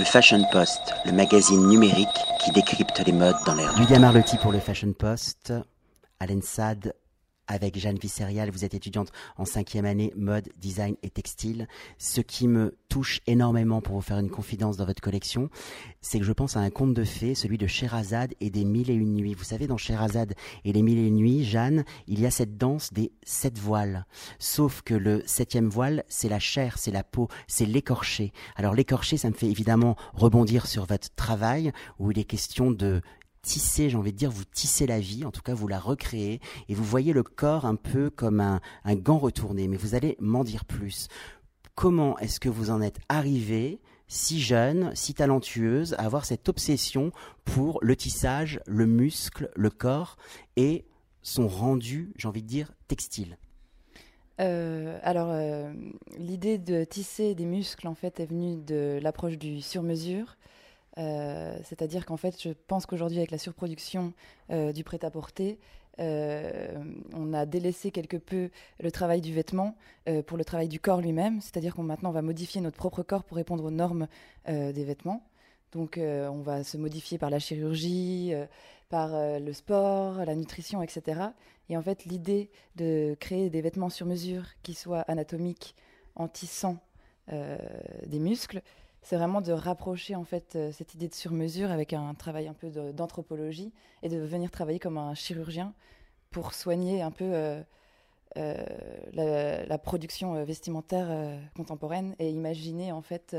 Le Fashion Post, le magazine numérique qui décrypte les modes dans l'air pour le Fashion Post, Alain Sad avec Jeanne Visserial. Vous êtes étudiante en cinquième année mode, design et textile. Ce qui me touche énormément pour vous faire une confidence dans votre collection, c'est que je pense à un conte de fées, celui de Sherazade et des mille et une nuits. Vous savez, dans Sherazade et les mille et une nuits, Jeanne, il y a cette danse des sept voiles. Sauf que le septième voile, c'est la chair, c'est la peau, c'est l'écorché. Alors l'écorché, ça me fait évidemment rebondir sur votre travail où il est question de tisser, j'ai envie de dire, vous tissez la vie, en tout cas vous la recréez, et vous voyez le corps un peu comme un, un gant retourné, mais vous allez m'en dire plus. Comment est-ce que vous en êtes arrivé si jeune, si talentueuse, à avoir cette obsession pour le tissage, le muscle, le corps et son rendu, j'ai envie de dire, textile? Euh, alors, euh, l'idée de tisser des muscles, en fait, est venue de l'approche du sur-mesure. Euh, c'est-à-dire qu'en fait, je pense qu'aujourd'hui, avec la surproduction euh, du prêt-à-porter, euh, on a délaissé quelque peu le travail du vêtement pour le travail du corps lui-même. C'est-à-dire qu'on maintenant va modifier notre propre corps pour répondre aux normes des vêtements. Donc, on va se modifier par la chirurgie, par le sport, la nutrition, etc. Et en fait, l'idée de créer des vêtements sur mesure qui soient anatomiques en tissant des muscles, c'est vraiment de rapprocher en fait euh, cette idée de sur-mesure avec un travail un peu d'anthropologie et de venir travailler comme un chirurgien pour soigner un peu euh, euh, la, production vestimentaire contemporaine et imaginer en fait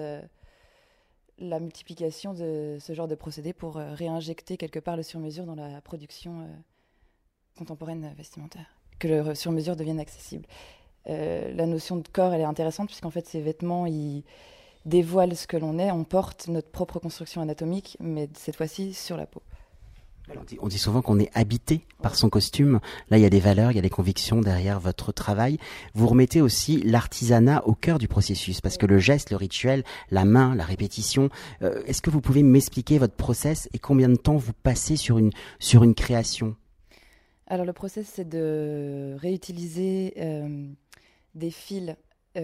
la multiplication de ce genre de procédés pour réinjecter quelque part le sur-mesure dans la production contemporaine vestimentaire, que le sur-mesure devienne accessible. la notion de corps, elle est intéressante puisqu'en fait ces vêtements, ils dévoile ce que l'on est, on porte notre propre construction anatomique, mais cette fois-ci sur la peau. On dit, souvent qu'on est habité par son costume. Là, il y a des valeurs, il y a des convictions derrière votre travail. Vous remettez aussi l'artisanat au cœur du processus, parce que le geste, le rituel, la main, la répétition. Euh, est-ce que vous pouvez m'expliquer votre process et combien de temps vous passez sur une sur une création? Alors le process, c'est de réutiliser euh, des fils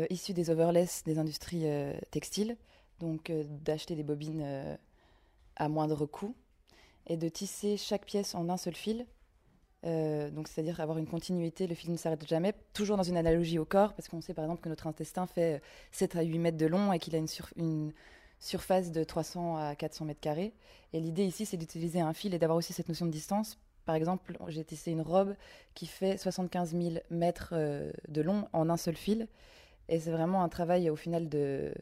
issus des overlays des industries euh, textiles, donc euh, d'acheter des bobines à moindre coût et de tisser chaque pièce en un seul fil. donc c'est-à-dire avoir une continuité, le fil ne s'arrête jamais, toujours dans une analogie au corps, parce qu'on sait par exemple que notre intestin fait 7 à 8 mètres de long et qu'il a une, une, surface de 300 à 400 mètres carrés. Et l'idée ici, c'est d'utiliser un fil et d'avoir aussi cette notion de distance. Par exemple, j'ai tissé une robe qui fait 75 000 mètres de long en un seul fil. Et c'est vraiment un travail au final de,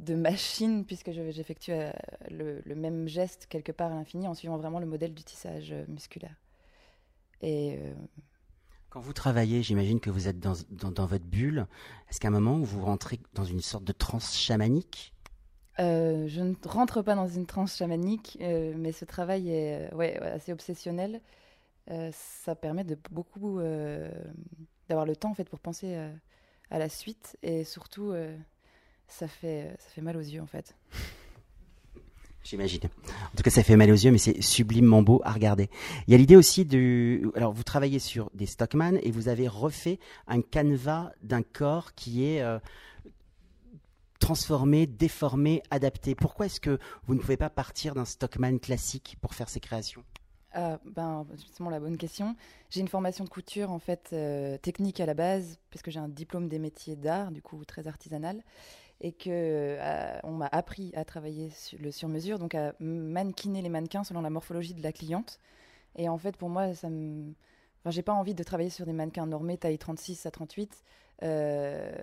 de machine, puisque j'effectue euh, le, le, même geste quelque part à l'infini en suivant vraiment le modèle du tissage euh, musculaire. Et. Euh, Quand vous travaillez, j'imagine que vous êtes dans, dans, votre bulle. Est-ce qu'à un moment où vous rentrez dans une sorte de transe chamanique? Je ne rentre pas dans une transe chamanique, mais ce travail est ouais, assez obsessionnel. ça permet de beaucoup d'avoir le temps en fait pour penser à la suite. Et surtout, euh, ça, fait, ça fait mal aux yeux, en fait. J'imagine. En tout cas, ça fait mal aux yeux, mais c'est sublimement beau à regarder. Il y a l'idée aussi de... Alors, vous travaillez sur des Stockman et vous avez refait un canevas d'un corps qui est... Euh, transformé, déformé, adapté. Pourquoi est-ce que vous ne pouvez pas partir d'un Stockman classique pour faire ces créations? Ah, ben, justement la bonne question. J'ai une formation de couture en fait euh, technique à la base, parce que j'ai un diplôme des métiers d'art, du coup très artisanal, et que euh, on m'a appris à travailler sur le sur-mesure, donc à mannequiner les mannequins selon la morphologie de la cliente. Et en fait, pour moi, ça me, j'ai pas envie de travailler sur des mannequins normés taille 36 à 38. Euh,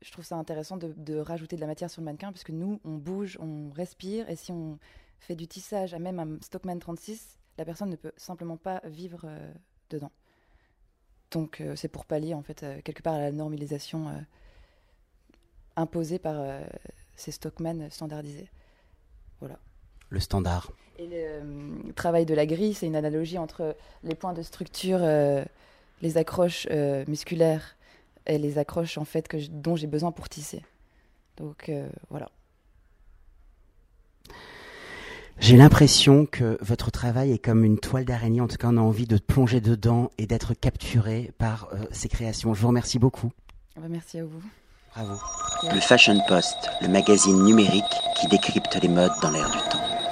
je trouve ça intéressant de, de, rajouter de la matière sur le mannequin, parce que nous, on bouge, on respire, et si on fait du tissage à même un Stockman 36, la personne ne peut simplement pas vivre euh, dedans. Donc euh, c'est pour pallier en fait euh, quelque part à la normalisation imposée par ces stockmen standardisés. Voilà. Le standard. Et le travail de la grille, c'est une analogie entre les points de structure, les accroches musculaires et les accroches en fait que dont j'ai besoin pour tisser. Donc voilà. J'ai l'impression que votre travail est comme une toile d'araignée. En tout cas, on a envie de plonger dedans et d'être capturé par euh, ces créations. Je vous remercie beaucoup. Ah bah, merci à vous. Bravo. Le Fashion Post, le magazine numérique qui décrypte les modes dans l'air du temps.